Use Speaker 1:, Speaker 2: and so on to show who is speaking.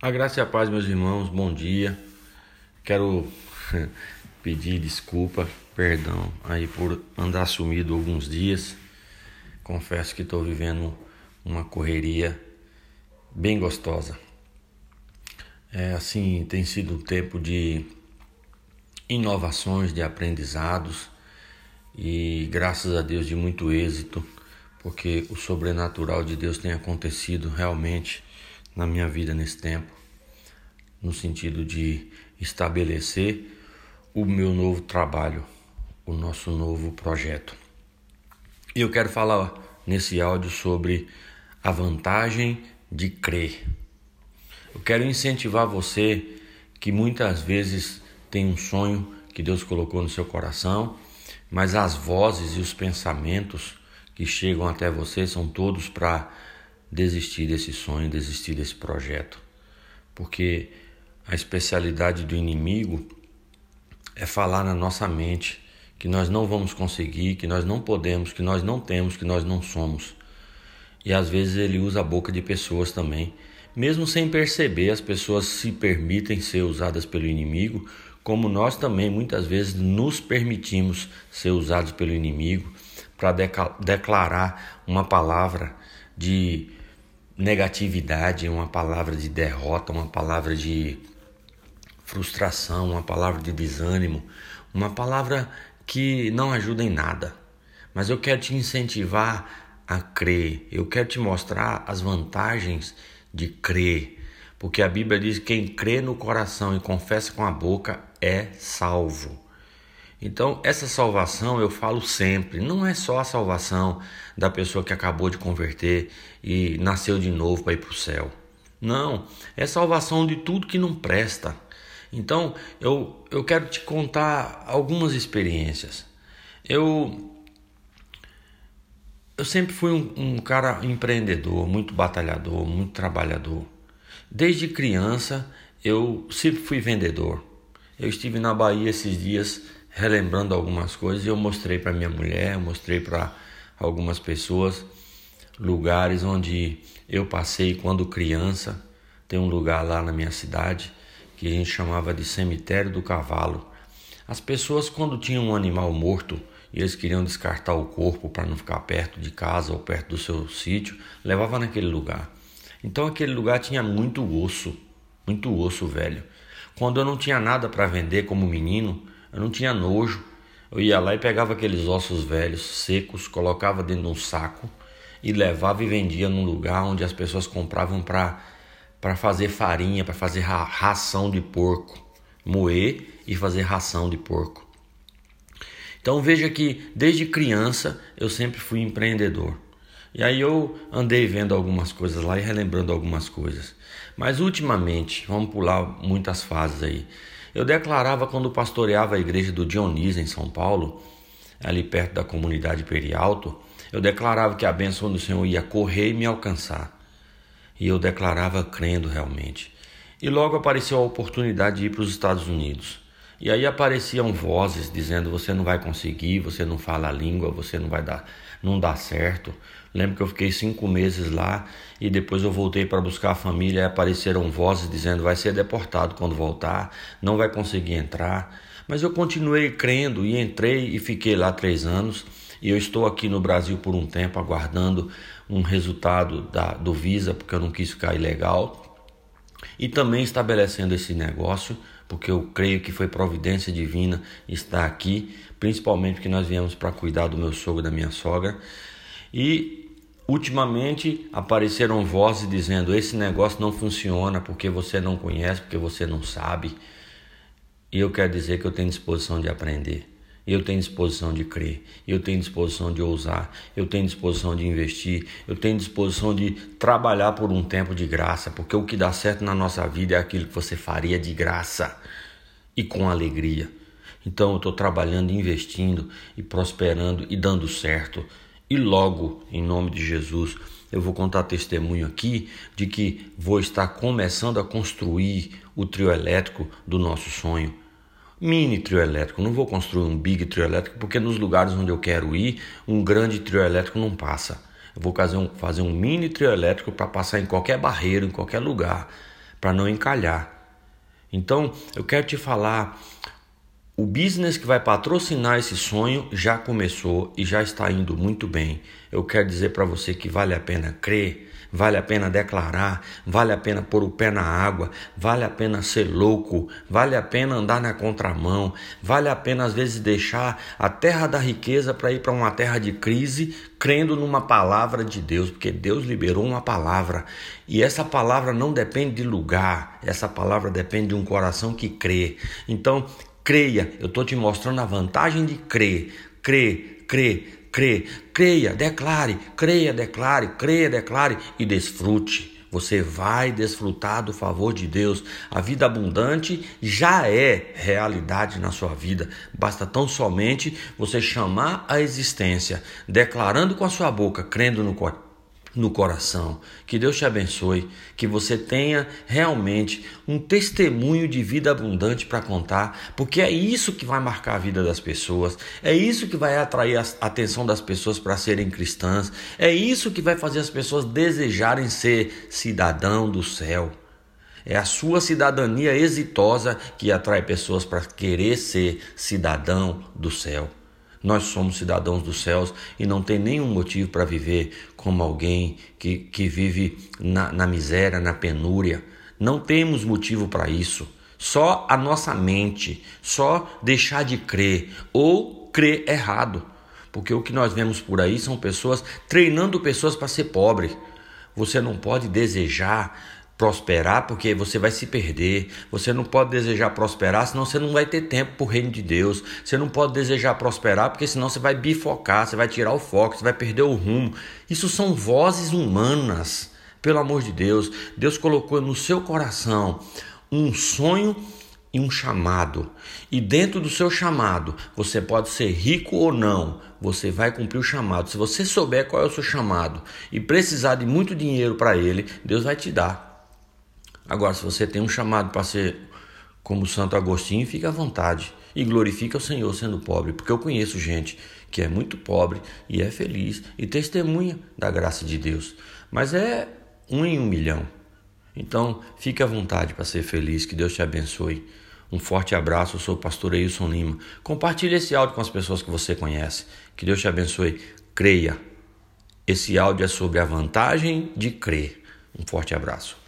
Speaker 1: A graça e a paz, meus irmãos, bom dia. Quero pedir desculpa, perdão aí por andar sumido alguns dias. Confesso que estou vivendo uma correria bem gostosa. É assim, tem sido um tempo de inovações, de aprendizados e graças a Deus de muito êxito, porque o sobrenatural de Deus tem acontecido realmente na minha vida nesse tempo, no sentido de estabelecer o meu novo trabalho, o nosso novo projeto. E eu quero falar nesse áudio sobre a vantagem de crer. Eu quero incentivar você que muitas vezes tem um sonho que Deus colocou no seu coração, mas as vozes e os pensamentos que chegam até você são todos para desistir desse sonho, desistir desse projeto. Porque a especialidade do inimigo é falar na nossa mente que nós não vamos conseguir, que nós não podemos, que nós não temos, que nós não somos. E às vezes ele usa a boca de pessoas também. Mesmo sem perceber, as pessoas se permitem ser usadas pelo inimigo, como nós também muitas vezes nos permitimos ser usados pelo inimigo para declarar uma palavra de negatividade, uma palavra de derrota, uma palavra de frustração, uma palavra de desânimo, uma palavra que não ajuda em nada. Mas eu quero te incentivar a crer, eu quero te mostrar as vantagens de crer, porque a Bíblia diz que quem crê no coração e confessa com a boca é salvo. Então, essa salvação eu falo sempre, não é só a salvação da pessoa que acabou de converter e nasceu de novo para ir para o céu. Não, é salvação de tudo que não presta. Então, eu, eu quero te contar algumas experiências. Eu, eu sempre fui um, um cara empreendedor, muito batalhador, muito trabalhador. Desde criança, eu sempre fui vendedor. Eu estive na Bahia esses dias relembrando algumas coisas e eu mostrei para minha mulher, mostrei para algumas pessoas lugares onde eu passei quando criança. Tem um lugar lá na minha cidade que a gente chamava de cemitério do cavalo. As pessoas quando tinham um animal morto e eles queriam descartar o corpo para não ficar perto de casa ou perto do seu sítio, levava naquele lugar. Então aquele lugar tinha muito osso, muito osso velho. Quando eu não tinha nada para vender como menino, eu não tinha nojo. Eu ia lá e pegava aqueles ossos velhos, secos, colocava dentro de um saco e levava e vendia num lugar onde as pessoas compravam para para fazer farinha, para fazer ra ração de porco, moer e fazer ração de porco. Então veja que desde criança eu sempre fui empreendedor. E aí eu andei vendo algumas coisas lá e relembrando algumas coisas. Mas ultimamente, vamos pular muitas fases aí. Eu declarava quando pastoreava a igreja do Dionísio em São Paulo, ali perto da comunidade Perialto, eu declarava que a bênção do Senhor ia correr e me alcançar. E eu declarava crendo realmente. E logo apareceu a oportunidade de ir para os Estados Unidos. E aí apareciam vozes dizendo: você não vai conseguir, você não fala a língua, você não vai dar, não dá certo. Lembro que eu fiquei cinco meses lá e depois eu voltei para buscar a família e apareceram vozes dizendo: vai ser deportado quando voltar, não vai conseguir entrar. Mas eu continuei crendo e entrei e fiquei lá três anos. E eu estou aqui no Brasil por um tempo aguardando um resultado da, do Visa, porque eu não quis ficar ilegal. E também estabelecendo esse negócio porque eu creio que foi providência divina estar aqui, principalmente porque nós viemos para cuidar do meu sogro e da minha sogra. E ultimamente apareceram vozes dizendo: esse negócio não funciona porque você não conhece, porque você não sabe. E eu quero dizer que eu tenho disposição de aprender. Eu tenho disposição de crer, eu tenho disposição de ousar, eu tenho disposição de investir, eu tenho disposição de trabalhar por um tempo de graça, porque o que dá certo na nossa vida é aquilo que você faria de graça e com alegria. Então eu estou trabalhando, investindo e prosperando e dando certo. E logo, em nome de Jesus, eu vou contar testemunho aqui de que vou estar começando a construir o trio elétrico do nosso sonho mini trio elétrico. Não vou construir um big trio elétrico porque nos lugares onde eu quero ir, um grande trio elétrico não passa. Eu vou fazer um, fazer um mini trio elétrico para passar em qualquer barreiro, em qualquer lugar, para não encalhar. Então, eu quero te falar o business que vai patrocinar esse sonho já começou e já está indo muito bem. Eu quero dizer para você que vale a pena crer, vale a pena declarar, vale a pena pôr o pé na água, vale a pena ser louco, vale a pena andar na contramão, vale a pena às vezes deixar a terra da riqueza para ir para uma terra de crise, crendo numa palavra de Deus, porque Deus liberou uma palavra e essa palavra não depende de lugar, essa palavra depende de um coração que crê. Então, creia. Eu estou te mostrando a vantagem de crer. Crer, crer, crer. Creia, declare, creia, declare, creia, declare e desfrute. Você vai desfrutar do favor de Deus. A vida abundante já é realidade na sua vida. Basta tão somente você chamar a existência, declarando com a sua boca, crendo no coração no coração. Que Deus te abençoe, que você tenha realmente um testemunho de vida abundante para contar, porque é isso que vai marcar a vida das pessoas, é isso que vai atrair a atenção das pessoas para serem cristãs, é isso que vai fazer as pessoas desejarem ser cidadão do céu. É a sua cidadania exitosa que atrai pessoas para querer ser cidadão do céu. Nós somos cidadãos dos céus e não tem nenhum motivo para viver como alguém que, que vive na, na miséria, na penúria. Não temos motivo para isso. Só a nossa mente, só deixar de crer ou crer errado. Porque o que nós vemos por aí são pessoas treinando pessoas para ser pobre. Você não pode desejar prosperar, porque você vai se perder. Você não pode desejar prosperar, senão você não vai ter tempo para o reino de Deus. Você não pode desejar prosperar, porque senão você vai bifocar, você vai tirar o foco, você vai perder o rumo. Isso são vozes humanas. Pelo amor de Deus, Deus colocou no seu coração um sonho e um chamado. E dentro do seu chamado, você pode ser rico ou não, você vai cumprir o chamado. Se você souber qual é o seu chamado e precisar de muito dinheiro para ele, Deus vai te dar. Agora, se você tem um chamado para ser como Santo Agostinho, fique à vontade e glorifique o Senhor sendo pobre, porque eu conheço gente que é muito pobre e é feliz e testemunha da graça de Deus, mas é um em um milhão. Então, fique à vontade para ser feliz, que Deus te abençoe. Um forte abraço, eu sou o pastor Eilson Lima. Compartilhe esse áudio com as pessoas que você conhece. Que Deus te abençoe. Creia. Esse áudio é sobre a vantagem de crer. Um forte abraço.